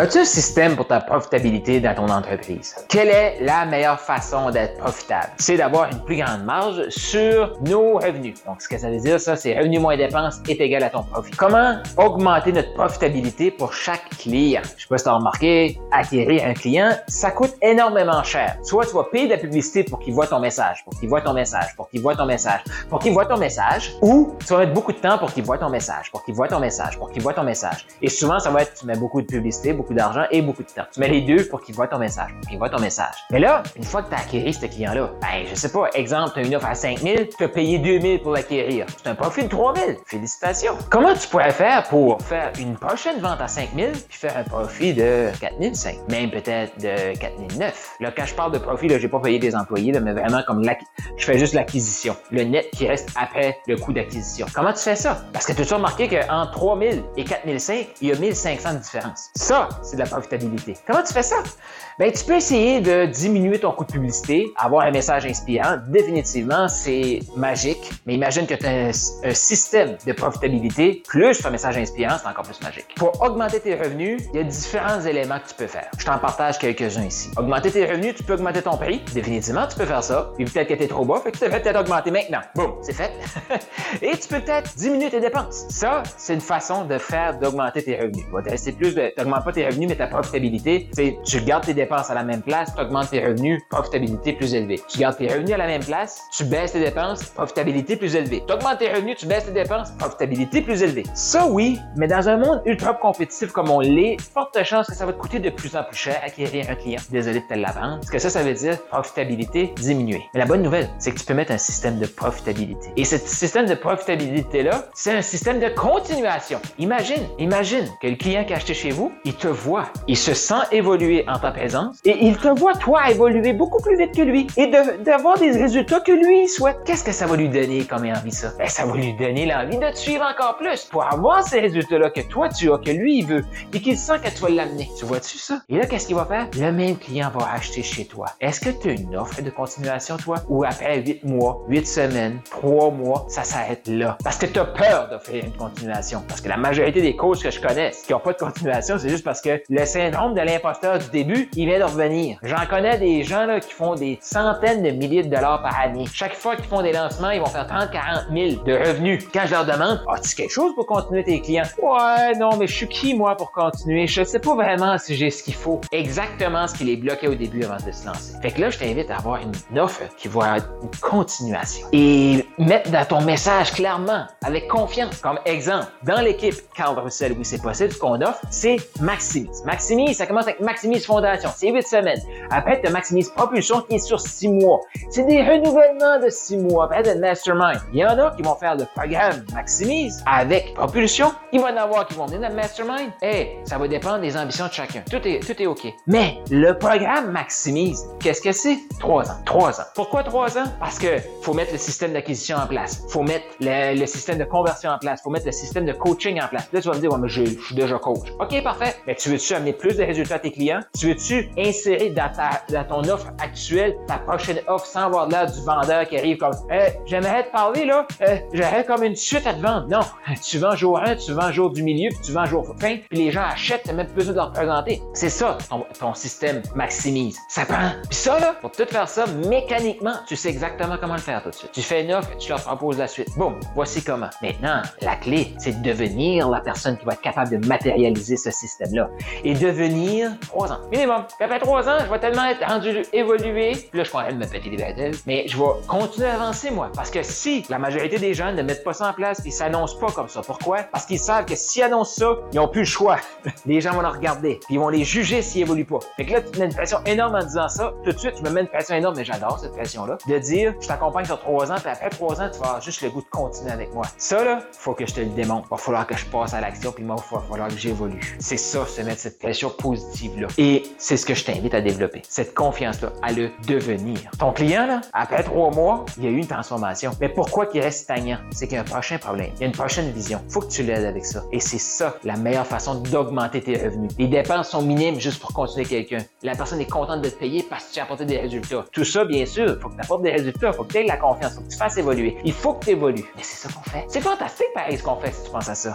As-tu un système pour ta profitabilité dans ton entreprise? Quelle est la meilleure façon d'être profitable? C'est d'avoir une plus grande marge sur nos revenus. Donc, ce que ça veut dire, ça, c'est revenu moins dépenses est égal à ton profit. Comment augmenter notre profitabilité pour chaque client? Je sais pas si as remarqué, acquérir un client, ça coûte énormément cher. Soit tu vas payer de la publicité pour qu'il voit ton message, pour qu'il voit ton message, pour qu'il voit ton message, pour qu'il voit ton message, ou tu vas mettre beaucoup de temps pour qu'il voit ton message, pour qu'il voit ton message, pour qu'il voit ton message. Et souvent, ça va être, tu mets beaucoup de publicité, beaucoup d'argent et beaucoup de temps. Tu mets les deux pour qu'il voit ton message, pour qu'il voit ton message. Mais là, une fois que tu as acquéri ce client-là, ben, je sais pas, exemple, tu as une offre à 5000, tu as payé 2000 pour l'acquérir. C'est un profit de 3000. Félicitations. Comment tu pourrais faire pour faire une prochaine vente à 5000 puis faire un profit de 4005, même peut-être de 4009? Là, quand je parle de profit, là, j'ai pas payé des employés, là, mais vraiment comme je fais juste l'acquisition. Le net qui reste après le coût d'acquisition. Comment tu fais ça? Parce que tu as remarqué qu'entre 3000 et 4005, il y a 1500 de différence. Ça, c'est de la profitabilité. Comment tu fais ça? Ben, tu peux essayer de diminuer ton coût de publicité, avoir un message inspirant. Définitivement, c'est magique. Mais imagine que tu as un, système de profitabilité plus un message inspirant, c'est encore plus magique. Pour augmenter tes revenus, il y a différents éléments que tu peux faire. Je t'en partage quelques-uns ici. Augmenter tes revenus, tu peux augmenter ton prix. Définitivement, tu peux faire ça. Puis peut-être que tu es trop bas, fait que tu devrais peut-être augmenter maintenant. Boum, c'est fait. Et tu peux peut-être diminuer tes dépenses. Ça, c'est une façon de faire d'augmenter tes revenus. Tu rester plus t'augmentes pas tes revenus, mais ta profitabilité, c'est tu gardes tes dépenses à la même place, tu augmentes tes revenus, profitabilité plus élevée. Tu gardes tes revenus à la même place, tu baisses tes dépenses, profitabilité plus élevée. Tu augmentes tes revenus, tu baisses tes dépenses, profitabilité plus élevée. Ça oui, mais dans un monde ultra compétitif comme on l'est, forte chance que ça va te coûter de plus en plus cher acquérir un client. Désolé de te l'apprendre. Parce que ça, ça veut dire profitabilité diminuée. Mais la bonne nouvelle, c'est que tu peux mettre un système de profitabilité. Et ce système de profitabilité-là, c'est un système de continuation. Imagine, imagine que le client qui a acheté chez vous, il te voit, il se sent évoluer en ta présence et il te voit, toi, évoluer beaucoup plus vite que lui et d'avoir des résultats que lui souhaite. Qu'est-ce que ça va lui donner comme envie, ça? Ben, ça va lui donner l'envie de te suivre encore plus pour avoir ces résultats-là que toi, tu as, que lui, il veut et qu'il sent que tu vas l'amener. Tu vois-tu ça? Et là, qu'est-ce qu'il va faire? Le même client va acheter chez toi. Est-ce que tu as une offre de continuation, toi? Ou après 8 mois, 8 semaines, 3 mois, ça s'arrête là? Parce que tu as peur d'offrir une continuation. Parce que la majorité des coachs que je connais qui n'ont pas de continuation, c'est juste parce que le syndrome de l'imposteur du début, il vient de revenir. J'en connais des gens là, qui font des centaines de milliers de dollars par année. Chaque fois qu'ils font des lancements, ils vont faire 30, 40 000 de revenus. Quand je leur demande, as-tu quelque chose pour continuer tes clients? Ouais, non, mais je suis qui, moi, pour continuer? Je sais pas vraiment si j'ai ce qu'il faut. Exactement ce qui les bloquait au début avant de se lancer. Fait que là, je t'invite à avoir une offre qui va être une continuation. Et mettre dans ton message clairement, avec confiance. Comme exemple, dans l'équipe Carl Russell, oui, c'est possible, ce qu'on offre, c'est Maximise. Ça commence avec Maximise Fondation. C'est 8 semaines. Après, tu as Maximise Propulsion qui est sur 6 mois. C'est des renouvellements de 6 mois. Après, tu Mastermind. Il y en a qui vont faire le programme Maximise avec Propulsion. Il va y en avoir qui vont venir dans le Mastermind. Eh, ça va dépendre des ambitions de chacun. Tout est, tout est OK. Mais le programme Maximise, qu'est-ce que c'est? 3 ans. 3 ans. Pourquoi 3 ans? Parce que faut mettre le système d'acquisition en place. faut mettre le, système de conversion en place. faut mettre le système de coaching en place. Là, tu vas me dire, ouais, mais je, je suis déjà coach. OK, parfait. Tu veux-tu amener plus de résultats à tes clients? Tu veux-tu insérer dans, ta, dans ton offre actuelle ta prochaine offre sans avoir l'air du vendeur qui arrive comme euh, J'aimerais te parler là, euh, j'aurais comme une suite à te vendre. Non, tu vends jour 1, tu vends jour du milieu, puis tu vends jour fin, puis les gens achètent, t'as même plus besoin de leur présenter. C'est ça, ton, ton, système maximise. Ça prend. Puis ça là, pour tout faire ça mécaniquement, tu sais exactement comment le faire tout de suite. Tu fais une offre, tu leur proposes la suite. Boum, voici comment. Maintenant, la clé, c'est de devenir la personne qui va être capable de matérialiser ce système-là. Et devenir trois ans. Minimum. Puis après trois ans, je vais tellement être rendu évolué. Puis là, je pourrais me péter les bêtises. Mais je vais continuer à avancer, moi. Parce que si la majorité des gens ne mettent pas ça en place, ils s'annoncent pas comme ça. Pourquoi? Parce qu'ils savent que s'ils annoncent ça, ils n'ont plus le choix. les gens vont le regarder. Puis ils vont les juger s'ils évoluent pas. Fait que là, tu mets une pression énorme en disant ça. Tout de suite, tu me mets une pression énorme, mais j'adore cette pression-là. De dire, je t'accompagne sur trois ans, puis après trois ans, tu vas avoir juste le goût de continuer avec moi. Ça, là, faut que je te le démontre. Va falloir que je passe à l'action, puis moi, il va falloir que j'évolue. C'est ça, mettre cette pression positive-là. Et c'est ce que je t'invite à développer. Cette confiance-là, à le devenir. Ton client, là, après trois mois, il y a eu une transformation. Mais pourquoi qu'il reste stagnant? C'est qu'il y a un prochain problème. Il y a une prochaine vision. Faut que tu l'aides avec ça. Et c'est ça, la meilleure façon d'augmenter tes revenus. Les dépenses sont minimes juste pour continuer quelqu'un. La personne est contente de te payer parce que tu as apporté des résultats. Tout ça, bien sûr, faut que tu apportes des résultats, faut que tu aies la confiance, faut que tu fasses évoluer. Il faut que tu évolues. Mais c'est ça qu'on fait. C'est fantastique, pareil, ce qu'on fait si tu penses à ça.